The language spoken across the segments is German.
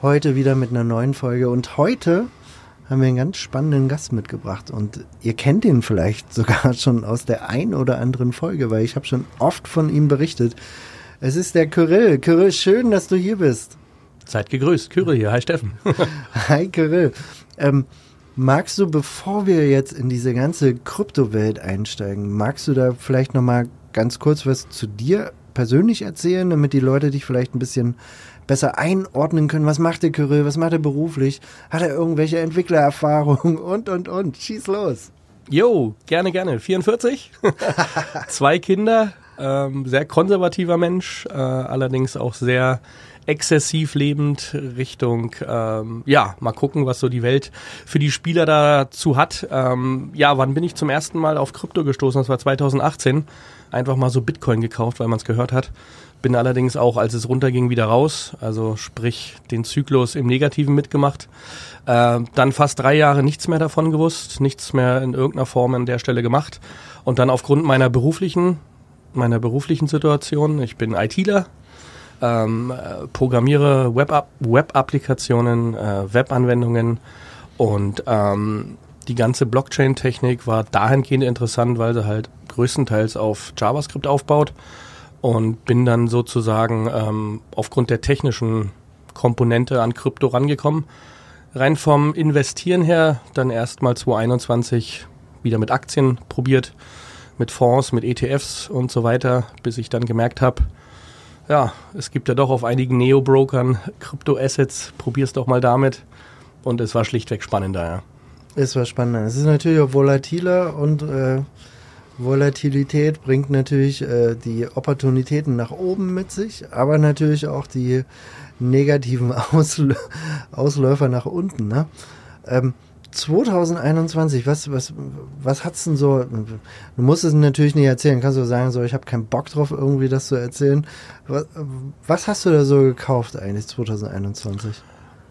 Heute wieder mit einer neuen Folge und heute haben wir einen ganz spannenden Gast mitgebracht und ihr kennt ihn vielleicht sogar schon aus der ein oder anderen Folge, weil ich habe schon oft von ihm berichtet. Es ist der Kyrill. Kyrill, schön, dass du hier bist. Seid gegrüßt. Kyrill hier. Hi Steffen. Hi Kyrill. Ähm, magst du, bevor wir jetzt in diese ganze Kryptowelt einsteigen, magst du da vielleicht noch mal ganz kurz was zu dir persönlich erzählen, damit die Leute dich vielleicht ein bisschen besser einordnen können? Was macht der Kyrill? Was macht er beruflich? Hat er irgendwelche Entwicklererfahrungen? Und, und, und. Schieß los. Jo, gerne, gerne. 44. Zwei Kinder. Ähm, sehr konservativer Mensch. Äh, allerdings auch sehr exzessiv lebend Richtung, ähm, ja, mal gucken, was so die Welt für die Spieler dazu hat. Ähm, ja, wann bin ich zum ersten Mal auf Krypto gestoßen? Das war 2018. Einfach mal so Bitcoin gekauft, weil man es gehört hat. Bin allerdings auch, als es runterging, wieder raus. Also sprich, den Zyklus im Negativen mitgemacht. Äh, dann fast drei Jahre nichts mehr davon gewusst, nichts mehr in irgendeiner Form an der Stelle gemacht. Und dann aufgrund meiner beruflichen, meiner beruflichen Situation, ich bin ITler, ähm, äh, programmiere Web-Applikationen, Web äh, Webanwendungen und ähm, die ganze Blockchain-Technik war dahingehend interessant, weil sie halt größtenteils auf JavaScript aufbaut und bin dann sozusagen ähm, aufgrund der technischen Komponente an Krypto rangekommen. Rein vom Investieren her dann erstmal 2021 wieder mit Aktien probiert, mit Fonds, mit ETFs und so weiter, bis ich dann gemerkt habe, ja, es gibt ja doch auf einigen Neo-Brokern Krypto-Assets, probier's doch mal damit. Und es war schlichtweg spannender, ja. Es war spannender. Es ist natürlich auch volatiler und äh, Volatilität bringt natürlich äh, die Opportunitäten nach oben mit sich, aber natürlich auch die negativen Ausl Ausläufer nach unten. Ne? Ähm, 2021, was, was, was hat's denn so? Du musst es natürlich nicht erzählen, kannst du sagen, so, ich habe keinen Bock drauf, irgendwie das zu erzählen. Was, was hast du da so gekauft eigentlich 2021?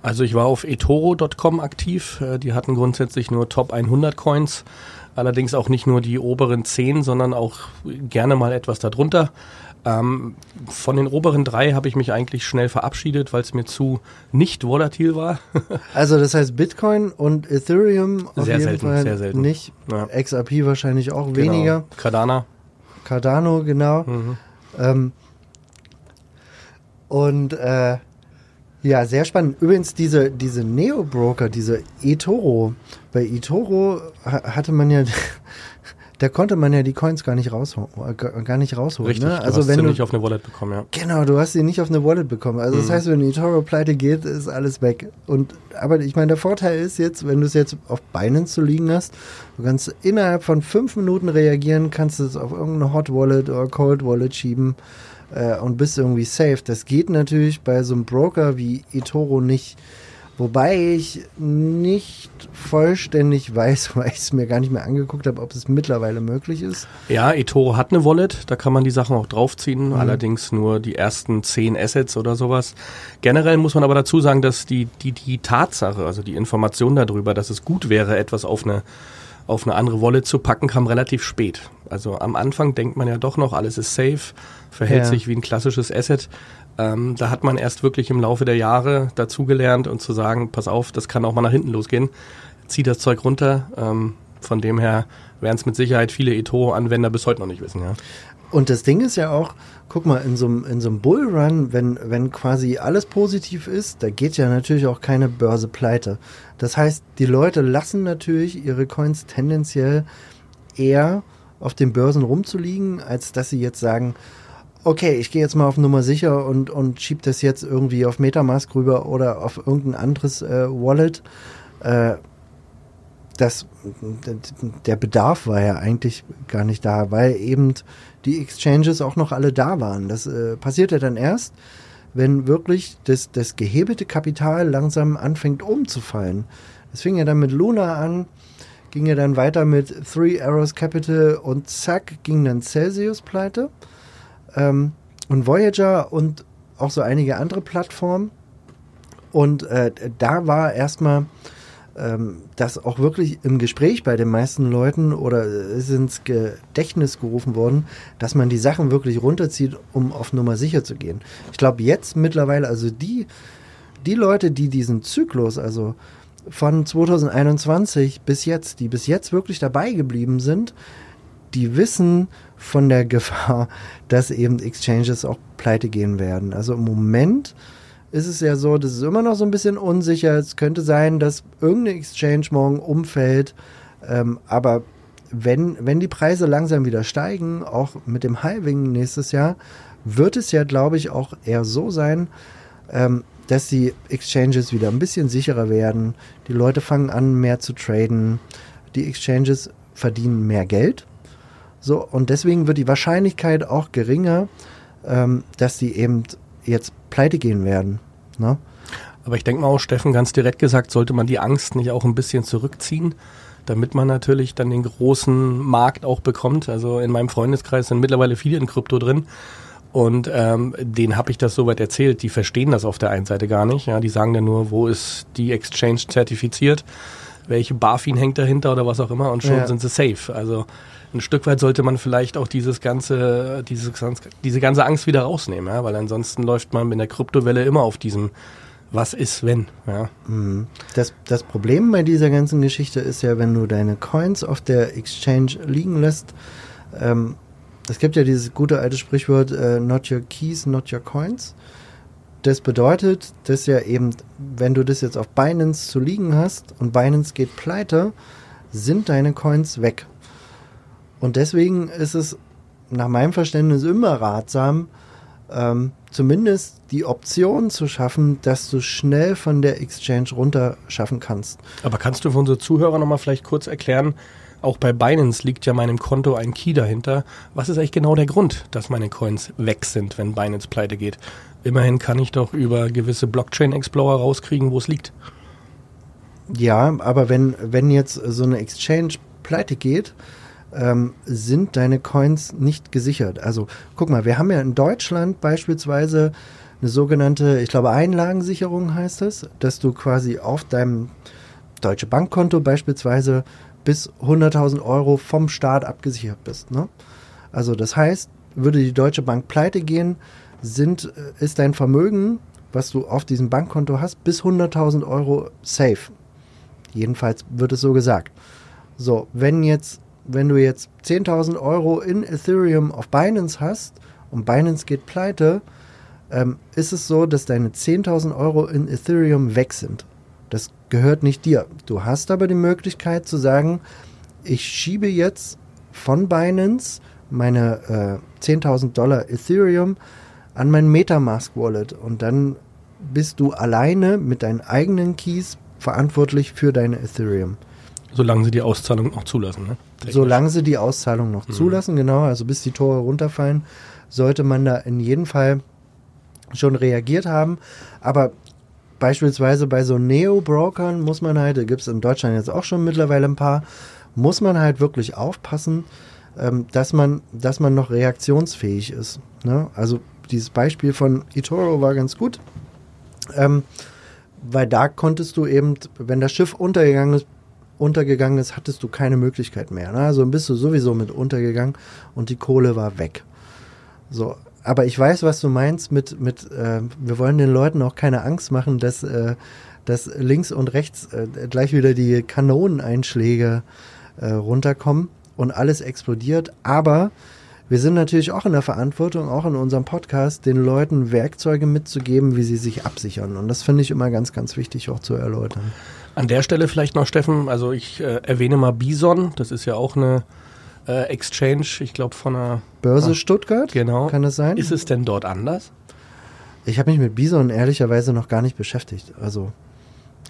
Also ich war auf etoro.com aktiv. Äh, die hatten grundsätzlich nur Top 100 Coins. Allerdings auch nicht nur die oberen 10, sondern auch gerne mal etwas darunter. Ähm, von den oberen drei habe ich mich eigentlich schnell verabschiedet, weil es mir zu nicht volatil war. also das heißt Bitcoin und Ethereum auf sehr jeden selten, Fall sehr selten. nicht. Ja. XRP wahrscheinlich auch genau. weniger. Cardano. Cardano, genau. Mhm. Ähm, und äh, ja, sehr spannend. Übrigens, diese, diese Neo-Broker, diese eToro, bei eToro hatte man ja, da konnte man ja die Coins gar nicht rausholen, gar nicht rausholen. Richtig, ne? also du hast wenn sie du nicht auf eine Wallet bekommen, ja. Genau, du hast sie nicht auf eine Wallet bekommen. Also mhm. das heißt, wenn eToro pleite geht, ist alles weg. Und aber ich meine, der Vorteil ist jetzt, wenn du es jetzt auf Binance zu liegen hast, du kannst innerhalb von fünf Minuten reagieren, kannst es auf irgendeine Hot Wallet oder Cold Wallet schieben äh, und bist irgendwie safe. Das geht natürlich bei so einem Broker wie eToro nicht. Wobei ich nicht vollständig weiß, weil ich es mir gar nicht mehr angeguckt habe, ob es mittlerweile möglich ist. Ja, eToro hat eine Wallet, da kann man die Sachen auch draufziehen, mhm. allerdings nur die ersten zehn Assets oder sowas. Generell muss man aber dazu sagen, dass die, die, die Tatsache, also die Information darüber, dass es gut wäre, etwas auf eine auf eine andere Wallet zu packen, kam relativ spät. Also am Anfang denkt man ja doch noch, alles ist safe, verhält ja. sich wie ein klassisches Asset. Ähm, da hat man erst wirklich im Laufe der Jahre dazugelernt und zu sagen, pass auf, das kann auch mal nach hinten losgehen. Zieh das Zeug runter. Ähm, von dem her werden es mit Sicherheit viele eToro-Anwender bis heute noch nicht wissen. Ja. Und das Ding ist ja auch, guck mal, in so einem in Bullrun, wenn, wenn quasi alles positiv ist, da geht ja natürlich auch keine Börse pleite. Das heißt, die Leute lassen natürlich ihre Coins tendenziell eher auf den Börsen rumzuliegen, als dass sie jetzt sagen, okay, ich gehe jetzt mal auf Nummer sicher und, und schieb das jetzt irgendwie auf Metamask rüber oder auf irgendein anderes äh, Wallet. Äh, das, der Bedarf war ja eigentlich gar nicht da, weil eben die Exchanges auch noch alle da waren. Das äh, passierte dann erst, wenn wirklich das, das gehebelte Kapital langsam anfängt umzufallen. Es fing ja dann mit Luna an, ging ja dann weiter mit Three Arrows Capital und zack ging dann Celsius pleite. Ähm, und Voyager und auch so einige andere Plattformen. Und äh, da war erstmal ähm, das auch wirklich im Gespräch bei den meisten Leuten oder ist ins Gedächtnis gerufen worden, dass man die Sachen wirklich runterzieht, um auf Nummer sicher zu gehen. Ich glaube jetzt mittlerweile, also die, die Leute, die diesen Zyklus, also von 2021 bis jetzt, die bis jetzt wirklich dabei geblieben sind, die wissen von der Gefahr, dass eben Exchanges auch pleite gehen werden. Also im Moment ist es ja so, das ist immer noch so ein bisschen unsicher. Es könnte sein, dass irgendeine Exchange morgen umfällt. Ähm, aber wenn, wenn die Preise langsam wieder steigen, auch mit dem Halving nächstes Jahr, wird es ja, glaube ich, auch eher so sein, ähm, dass die Exchanges wieder ein bisschen sicherer werden. Die Leute fangen an, mehr zu traden. Die Exchanges verdienen mehr Geld. So, und deswegen wird die Wahrscheinlichkeit auch geringer, ähm, dass die eben jetzt pleite gehen werden. Ne? Aber ich denke mal auch, Steffen, ganz direkt gesagt, sollte man die Angst nicht auch ein bisschen zurückziehen, damit man natürlich dann den großen Markt auch bekommt. Also in meinem Freundeskreis sind mittlerweile viele in Krypto drin. Und ähm, denen habe ich das soweit erzählt. Die verstehen das auf der einen Seite gar nicht. Ja, die sagen dann nur, wo ist die Exchange zertifiziert, welche BaFin hängt dahinter oder was auch immer und schon ja. sind sie safe. Also ein Stück weit sollte man vielleicht auch dieses ganze, dieses, diese ganze Angst wieder rausnehmen, ja? weil ansonsten läuft man in der Kryptowelle immer auf diesem was ist, wenn. Ja. Mhm. Das, das Problem bei dieser ganzen Geschichte ist ja, wenn du deine Coins auf der Exchange liegen lässt, ähm, es gibt ja dieses gute alte Sprichwort, äh, not your keys, not your coins. Das bedeutet, dass ja eben, wenn du das jetzt auf Binance zu liegen hast und Binance geht pleite, sind deine Coins weg. Und deswegen ist es nach meinem Verständnis immer ratsam, ähm, zumindest die Option zu schaffen, dass du schnell von der Exchange runter schaffen kannst. Aber kannst du für unsere Zuhörer nochmal vielleicht kurz erklären, auch bei Binance liegt ja meinem Konto ein Key dahinter. Was ist eigentlich genau der Grund, dass meine Coins weg sind, wenn Binance pleite geht? Immerhin kann ich doch über gewisse Blockchain Explorer rauskriegen, wo es liegt. Ja, aber wenn, wenn jetzt so eine Exchange pleite geht, ähm, sind deine Coins nicht gesichert. Also guck mal, wir haben ja in Deutschland beispielsweise eine sogenannte, ich glaube, Einlagensicherung heißt es, dass du quasi auf deinem deutsche Bankkonto beispielsweise bis 100.000 Euro vom Staat abgesichert bist. Ne? Also das heißt, würde die Deutsche Bank pleite gehen, sind, äh, ist dein Vermögen, was du auf diesem Bankkonto hast, bis 100.000 Euro safe. Jedenfalls wird es so gesagt. So, wenn jetzt wenn du jetzt 10.000 Euro in Ethereum auf Binance hast und Binance geht pleite, ähm, ist es so, dass deine 10.000 Euro in Ethereum weg sind. Das gehört nicht dir. Du hast aber die Möglichkeit zu sagen, ich schiebe jetzt von Binance meine äh, 10.000 Dollar Ethereum an mein Metamask Wallet und dann bist du alleine mit deinen eigenen Keys verantwortlich für deine Ethereum. Solange sie die Auszahlung noch zulassen, ne? Solange sie die Auszahlung noch mhm. zulassen, genau, also bis die Tore runterfallen, sollte man da in jedem Fall schon reagiert haben. Aber beispielsweise bei so Neo-Brokern muss man halt, da gibt es in Deutschland jetzt auch schon mittlerweile ein paar, muss man halt wirklich aufpassen, ähm, dass, man, dass man noch reaktionsfähig ist. Ne? Also dieses Beispiel von eToro war ganz gut. Ähm, weil da konntest du eben, wenn das Schiff untergegangen ist, untergegangen ist, hattest du keine Möglichkeit mehr. Ne? Also bist du sowieso mit untergegangen und die Kohle war weg. So, aber ich weiß, was du meinst mit, mit äh, wir wollen den Leuten auch keine Angst machen, dass, äh, dass links und rechts äh, gleich wieder die Kanoneneinschläge äh, runterkommen und alles explodiert. Aber wir sind natürlich auch in der Verantwortung, auch in unserem Podcast, den Leuten Werkzeuge mitzugeben, wie sie sich absichern. Und das finde ich immer ganz, ganz wichtig auch zu erläutern. An der Stelle vielleicht noch, Steffen, also ich äh, erwähne mal Bison, das ist ja auch eine äh, Exchange, ich glaube von einer Börse ah, Stuttgart. Genau. Kann das sein? Ist es denn dort anders? Ich habe mich mit Bison ehrlicherweise noch gar nicht beschäftigt. Also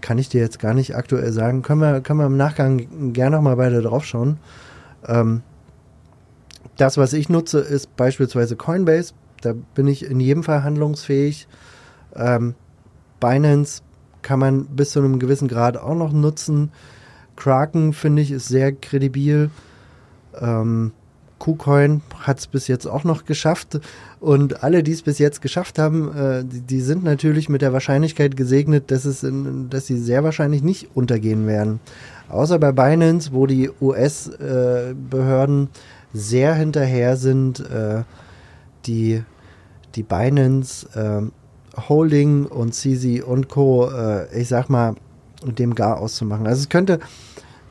kann ich dir jetzt gar nicht aktuell sagen. Können wir, können wir im Nachgang gerne noch mal beide draufschauen. Ähm, das, was ich nutze, ist beispielsweise Coinbase. Da bin ich in jedem Fall handlungsfähig. Ähm, Binance kann man bis zu einem gewissen Grad auch noch nutzen. Kraken, finde ich, ist sehr kredibil. Ähm, KuCoin hat es bis jetzt auch noch geschafft. Und alle, die es bis jetzt geschafft haben, äh, die, die, sind natürlich mit der Wahrscheinlichkeit gesegnet, dass, es in, dass sie sehr wahrscheinlich nicht untergehen werden. Außer bei Binance, wo die US-Behörden äh, sehr hinterher sind, äh, die, die Binance äh, Holding und CZ und Co., äh, ich sag mal, dem gar auszumachen. Also es könnte,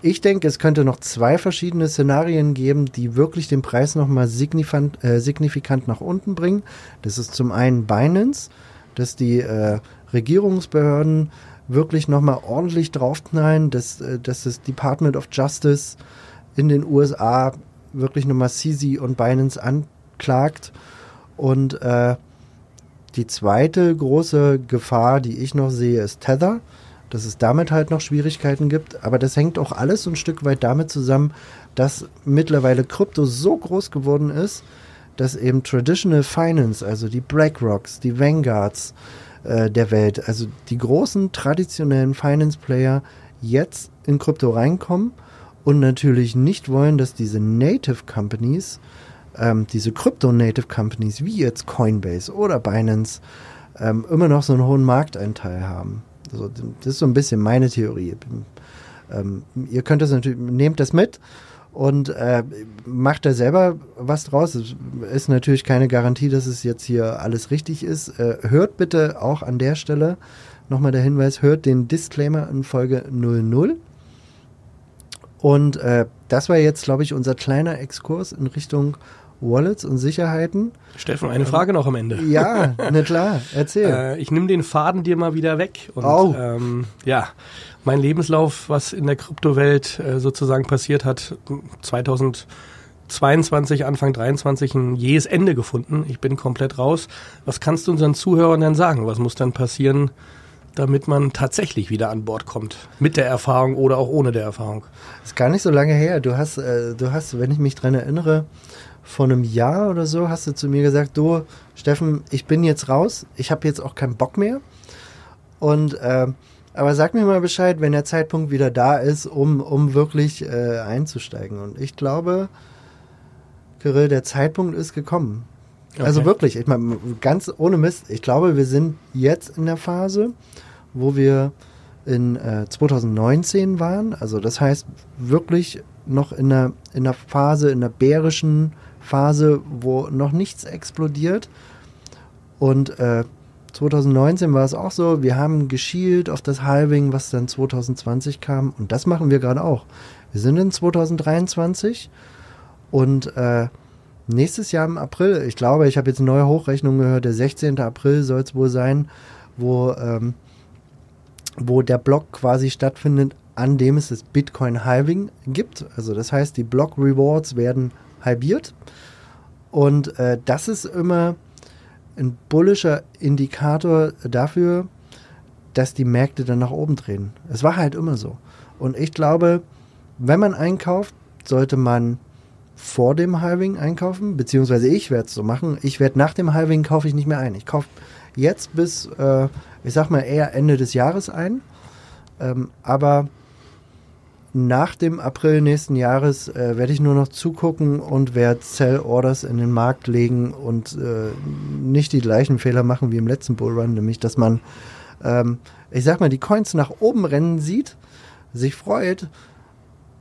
ich denke, es könnte noch zwei verschiedene Szenarien geben, die wirklich den Preis nochmal signifikant, äh, signifikant nach unten bringen. Das ist zum einen Binance, dass die äh, Regierungsbehörden wirklich nochmal ordentlich draufknallen, dass, äh, dass das Department of Justice in den USA wirklich nochmal CZ und Binance anklagt. Und äh, die zweite große Gefahr, die ich noch sehe, ist Tether dass es damit halt noch Schwierigkeiten gibt. Aber das hängt auch alles ein Stück weit damit zusammen, dass mittlerweile Krypto so groß geworden ist, dass eben Traditional Finance, also die BlackRocks, die Vanguards äh, der Welt, also die großen traditionellen Finance-Player jetzt in Krypto reinkommen und natürlich nicht wollen, dass diese Native Companies, ähm, diese Krypto-Native Companies wie jetzt Coinbase oder Binance, ähm, immer noch so einen hohen Markteinteil haben. Also, das ist so ein bisschen meine Theorie. Ähm, ihr könnt das natürlich, nehmt das mit und äh, macht da selber was draus. Es ist natürlich keine Garantie, dass es jetzt hier alles richtig ist. Äh, hört bitte auch an der Stelle nochmal der Hinweis, hört den Disclaimer in Folge 00. Und äh, das war jetzt, glaube ich, unser kleiner Exkurs in Richtung Wallets und Sicherheiten. Steffen, eine Frage noch am Ende. Ja, na klar, erzähl. äh, ich nehme den Faden dir mal wieder weg. Und oh. ähm, ja, mein Lebenslauf, was in der Kryptowelt äh, sozusagen passiert hat, 2022, Anfang 23 ein jähes Ende gefunden. Ich bin komplett raus. Was kannst du unseren Zuhörern denn sagen? Was muss dann passieren, damit man tatsächlich wieder an Bord kommt? Mit der Erfahrung oder auch ohne der Erfahrung? ist gar nicht so lange her. Du hast, äh, du hast, wenn ich mich dran erinnere, vor einem Jahr oder so hast du zu mir gesagt, du, Steffen, ich bin jetzt raus, ich habe jetzt auch keinen Bock mehr. Und äh, aber sag mir mal Bescheid, wenn der Zeitpunkt wieder da ist, um, um wirklich äh, einzusteigen. Und ich glaube, Kirill, der Zeitpunkt ist gekommen. Also okay. Also wirklich, ich meine, ganz ohne Mist, ich glaube, wir sind jetzt in der Phase, wo wir in äh, 2019 waren. Also das heißt wirklich noch in der, in der Phase, in der bärischen Phase, wo noch nichts explodiert. Und äh, 2019 war es auch so, wir haben geschielt auf das Halving, was dann 2020 kam. Und das machen wir gerade auch. Wir sind in 2023 und äh, nächstes Jahr im April, ich glaube, ich habe jetzt eine neue Hochrechnung gehört, der 16. April soll es wohl sein, wo, ähm, wo der Block quasi stattfindet, an dem es das Bitcoin Halving gibt. Also das heißt, die Block Rewards werden halbiert. Und äh, das ist immer ein bullischer Indikator dafür, dass die Märkte dann nach oben drehen. Es war halt immer so. Und ich glaube, wenn man einkauft, sollte man vor dem Halving einkaufen, beziehungsweise ich werde es so machen. Ich werde nach dem Halving kaufe ich nicht mehr ein. Ich kaufe jetzt bis, äh, ich sag mal eher Ende des Jahres ein. Ähm, aber nach dem April nächsten Jahres äh, werde ich nur noch zugucken und werde Sell-Orders in den Markt legen und äh, nicht die gleichen Fehler machen wie im letzten Bullrun, nämlich dass man, ähm, ich sag mal, die Coins nach oben rennen sieht, sich freut,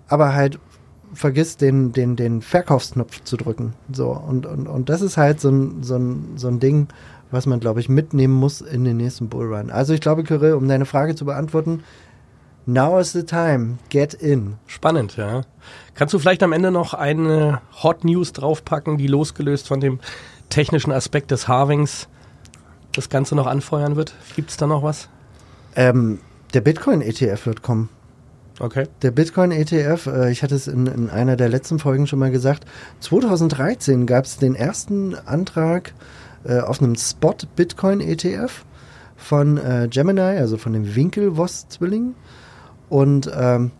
aber halt vergisst, den, den, den Verkaufsknopf zu drücken. So, und, und, und das ist halt so ein, so ein, so ein Ding, was man, glaube ich, mitnehmen muss in den nächsten Bullrun. Also ich glaube, Kirill, um deine Frage zu beantworten, Now is the time. Get in. Spannend, ja. Kannst du vielleicht am Ende noch eine Hot News draufpacken, die losgelöst von dem technischen Aspekt des Harvings das Ganze noch anfeuern wird? Gibt es da noch was? Ähm, der Bitcoin-ETF wird kommen. Okay. Der Bitcoin-ETF, äh, ich hatte es in, in, einer der letzten Folgen schon mal gesagt, 2013 gab es den ersten Antrag äh, auf einem Spot-Bitcoin-ETF von äh, Gemini, also von dem Winkelwoss-Zwilling. Und ähm,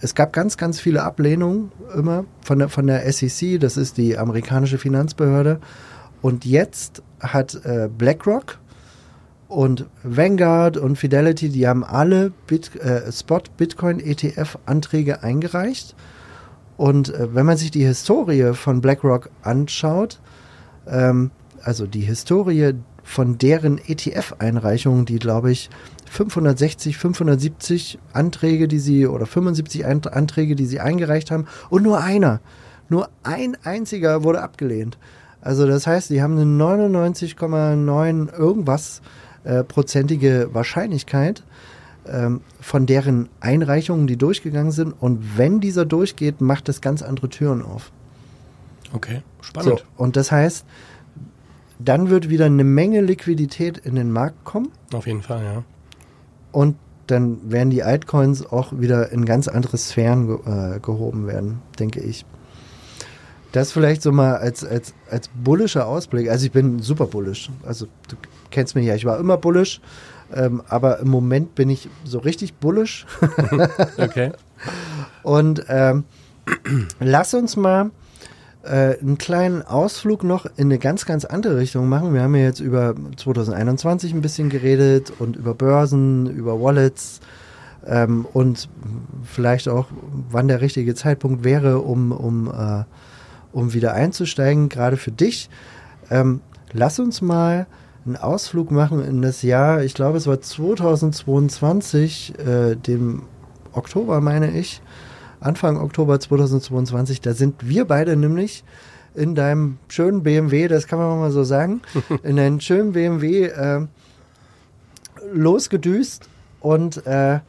es gab ganz, ganz viele Ablehnungen immer von der, von der SEC, das ist die amerikanische Finanzbehörde. Und jetzt hat äh, BlackRock Und Vanguard und Fidelity, die haben alle Bit, äh, Spot Bitcoin ETF Anträge eingereicht. Und äh, wenn man sich die Historie von BlackRock anschaut, ähm, also die Historie von deren ETF-Einreichungen, die glaube ich 560, 570 Anträge, die sie oder 75 Anträge, die sie eingereicht haben und nur einer, nur ein einziger wurde abgelehnt. Also das heißt, die haben eine 99,9 irgendwas äh, prozentige Wahrscheinlichkeit ähm, von deren Einreichungen, die durchgegangen sind. Und wenn dieser durchgeht, macht das ganz andere Türen auf. Okay, spannend. So, und das heißt, dann wird wieder eine Menge Liquidität in den Markt kommen. Auf jeden Fall, ja. Und dann werden die Altcoins auch wieder in ganz andere Sphären ge äh, gehoben werden, denke ich. Das vielleicht so mal als, als, als bullischer Ausblick. Also ich bin super bullisch. Also du kennst mich ja, ich war immer bullisch. Ähm, aber im Moment bin ich so richtig bullisch. okay. Und ähm, lass uns mal äh, einen kleinen Ausflug noch in eine ganz, ganz andere Richtung machen. Wir haben ja jetzt über 2021 ein bisschen geredet und über Börsen, über Wallets ähm, und vielleicht auch, wann der richtige Zeitpunkt wäre, um, um, äh, um wieder einzusteigen, gerade für dich. Ähm, lass uns mal einen Ausflug machen in das Jahr, ich glaube, es war 2022, äh, dem Oktober, meine ich, Anfang Oktober 2022. Da sind wir beide nämlich in deinem schönen BMW, das kann man mal so sagen, in deinem schönen BMW äh, losgedüst und äh,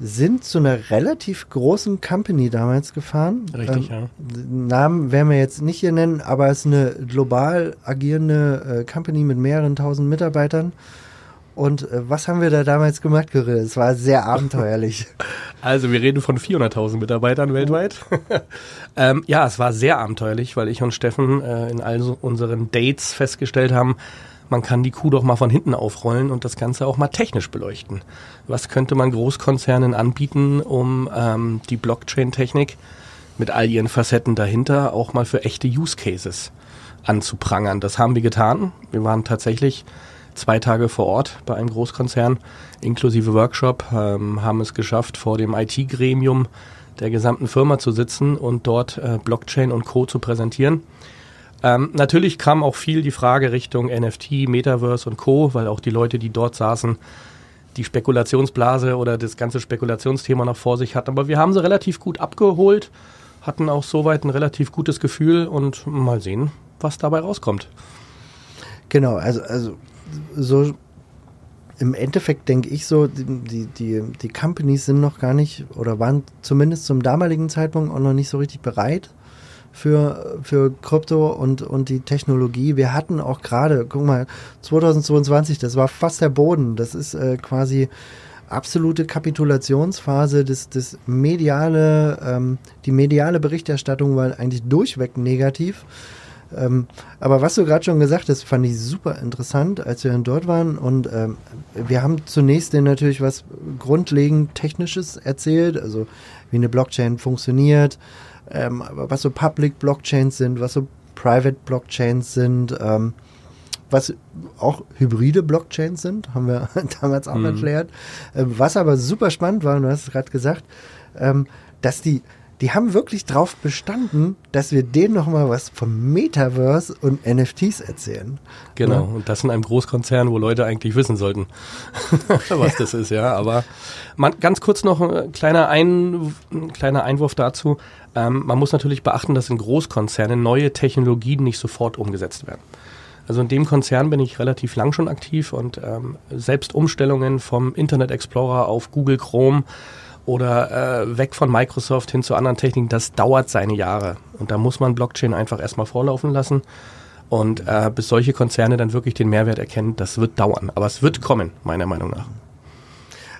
sind zu einer relativ großen Company damals gefahren. Richtig, ähm, ja. Namen werden wir jetzt nicht hier nennen, aber es ist eine global agierende äh, Company mit mehreren tausend Mitarbeitern. Und äh, was haben wir da damals gemacht, Kirill? Es war sehr abenteuerlich. Also wir reden von 400.000 Mitarbeitern weltweit. ähm, ja, es war sehr abenteuerlich, weil ich und Steffen äh, in all unseren Dates festgestellt haben, man kann die Kuh doch mal von hinten aufrollen und das Ganze auch mal technisch beleuchten. Was könnte man Großkonzernen anbieten, um ähm, die Blockchain-Technik mit all ihren Facetten dahinter auch mal für echte Use Cases anzuprangern? Das haben wir getan. Wir waren tatsächlich zwei Tage vor Ort bei einem Großkonzern inklusive Workshop, ähm, haben es geschafft, vor dem IT-Gremium der gesamten Firma zu sitzen und dort äh, Blockchain und Co. zu präsentieren. Ähm, natürlich kam auch viel die Frage Richtung NFT, Metaverse und Co., weil auch die Leute, die dort saßen, die Spekulationsblase oder das ganze Spekulationsthema noch vor sich hatten. Aber wir haben sie relativ gut abgeholt, hatten auch soweit ein relativ gutes Gefühl und mal sehen, was dabei rauskommt. Genau, also, also so im Endeffekt denke ich so, die, die, die Companies sind noch gar nicht oder waren zumindest zum damaligen Zeitpunkt auch noch nicht so richtig bereit für, für Krypto und, und die Technologie. Wir hatten auch gerade, guck mal, 2022, das war fast der Boden. Das ist äh, quasi absolute Kapitulationsphase, das, das mediale, ähm, die mediale Berichterstattung war eigentlich durchweg negativ. Ähm, aber was du gerade schon gesagt hast, fand ich super interessant, als wir dann dort waren. Und ähm, wir haben zunächst denen natürlich was grundlegend Technisches erzählt, also wie eine Blockchain funktioniert, ähm, was so Public Blockchains sind, was so Private Blockchains sind, ähm, was auch hybride Blockchains sind, haben wir damals auch mhm. erklärt. Ähm, was aber super spannend war, und du hast es gerade gesagt, ähm, dass die die haben wirklich drauf bestanden, dass wir denen nochmal was vom Metaverse und NFTs erzählen. Genau, ja? und das in einem Großkonzern, wo Leute eigentlich wissen sollten, was ja. das ist, ja. Aber man, ganz kurz noch ein kleiner, ein, ein kleiner Einwurf dazu. Ähm, man muss natürlich beachten, dass in Großkonzernen neue Technologien nicht sofort umgesetzt werden. Also in dem Konzern bin ich relativ lang schon aktiv und ähm, selbst Umstellungen vom Internet Explorer auf Google Chrome oder äh, weg von Microsoft hin zu anderen Techniken, das dauert seine Jahre. Und da muss man Blockchain einfach erstmal vorlaufen lassen. Und äh, bis solche Konzerne dann wirklich den Mehrwert erkennen, das wird dauern. Aber es wird kommen, meiner Meinung nach.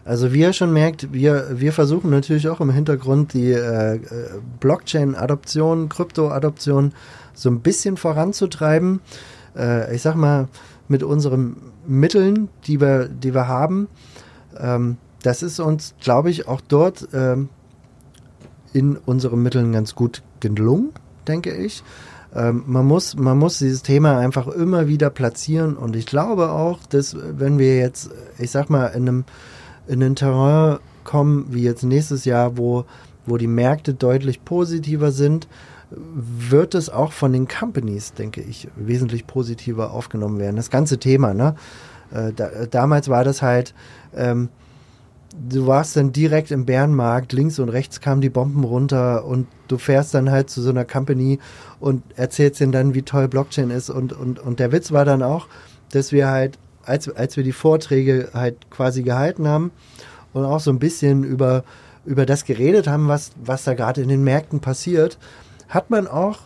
Also wie ihr schon merkt, wir, wir versuchen natürlich auch im Hintergrund die äh, Blockchain-Adoption, Krypto-Adoption so ein bisschen voranzutreiben. Äh, ich sag mal, mit unseren Mitteln, die wir, die wir haben. Ähm, das ist uns, glaube ich, auch dort ähm, in unseren Mitteln ganz gut gelungen, denke ich. Ähm, man, muss, man muss dieses Thema einfach immer wieder platzieren und ich glaube auch, dass wenn wir jetzt, ich sag mal, in einem in ein Terrain kommen, wie jetzt nächstes Jahr, wo, wo die Märkte deutlich positiver sind, wird es auch von den Companies, denke ich, wesentlich positiver aufgenommen werden. Das ganze Thema, ne? Äh, da, damals war das halt, ähm, du warst dann direkt im Bärenmarkt, links und rechts kamen die Bomben runter und du fährst dann halt zu so einer Company und erzählst ihnen dann, wie toll Blockchain ist. Und, und, und der Witz war dann auch, dass wir halt, als, als wir die Vorträge halt quasi gehalten haben und auch so ein bisschen über, über das geredet haben, was, was da gerade in den Märkten passiert, hat man auch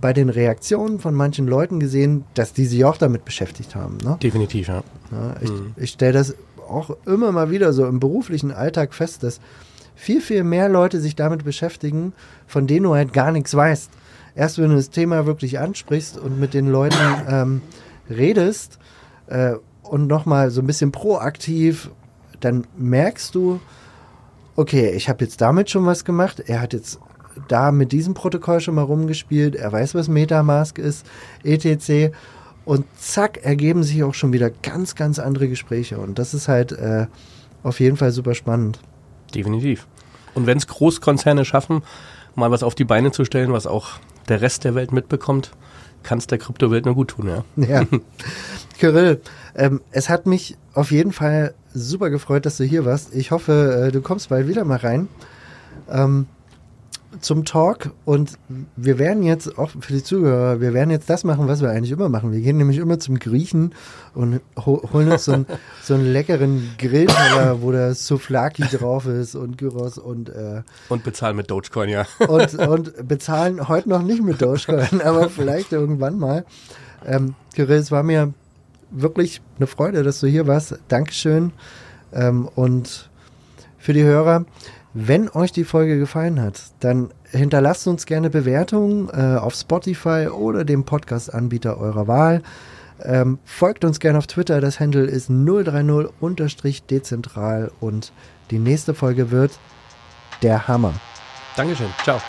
bei den Reaktionen von manchen Leuten gesehen, dass die sich auch damit beschäftigt haben. Ne? Definitiv, ja. ja ich mhm. ich stelle das auch immer mal wieder so im beruflichen Alltag fest, dass viel, viel mehr Leute sich damit beschäftigen, von denen du halt gar nichts weißt. Erst wenn du das Thema wirklich ansprichst und mit den Leuten ähm, redest äh, und nochmal so ein bisschen proaktiv, dann merkst du, okay, ich habe jetzt damit schon was gemacht, er hat jetzt da mit diesem Protokoll schon mal rumgespielt, er weiß, was Metamask ist, etc. Und zack, ergeben sich auch schon wieder ganz, ganz andere Gespräche. Und das ist halt äh, auf jeden Fall super spannend. Definitiv. Und wenn es Großkonzerne schaffen, mal was auf die Beine zu stellen, was auch der Rest der Welt mitbekommt, kann es der Kryptowelt nur gut tun, ja. Ja. Kyrill, ähm, es hat mich auf jeden Fall super gefreut, dass du hier warst. Ich hoffe, äh, du kommst bald wieder mal rein. Ähm, zum Talk und wir werden jetzt auch für die Zuhörer, wir werden jetzt das machen, was wir eigentlich immer machen. Wir gehen nämlich immer zum Griechen und holen uns so, ein, so einen leckeren Grillteller, wo der Souflaki drauf ist und Gyros und äh, und bezahlen mit Dogecoin, ja. Und, und bezahlen heute noch nicht mit Dogecoin, aber vielleicht irgendwann mal. Ähm, Kirill, es war mir wirklich eine Freude, dass du hier warst. Dankeschön. Ähm, und für die Hörer, wenn euch die Folge gefallen hat, dann hinterlasst uns gerne Bewertungen äh, auf Spotify oder dem Podcast-Anbieter eurer Wahl. Ähm, folgt uns gerne auf Twitter, das Handle ist 030-dezentral und die nächste Folge wird der Hammer. Dankeschön, ciao.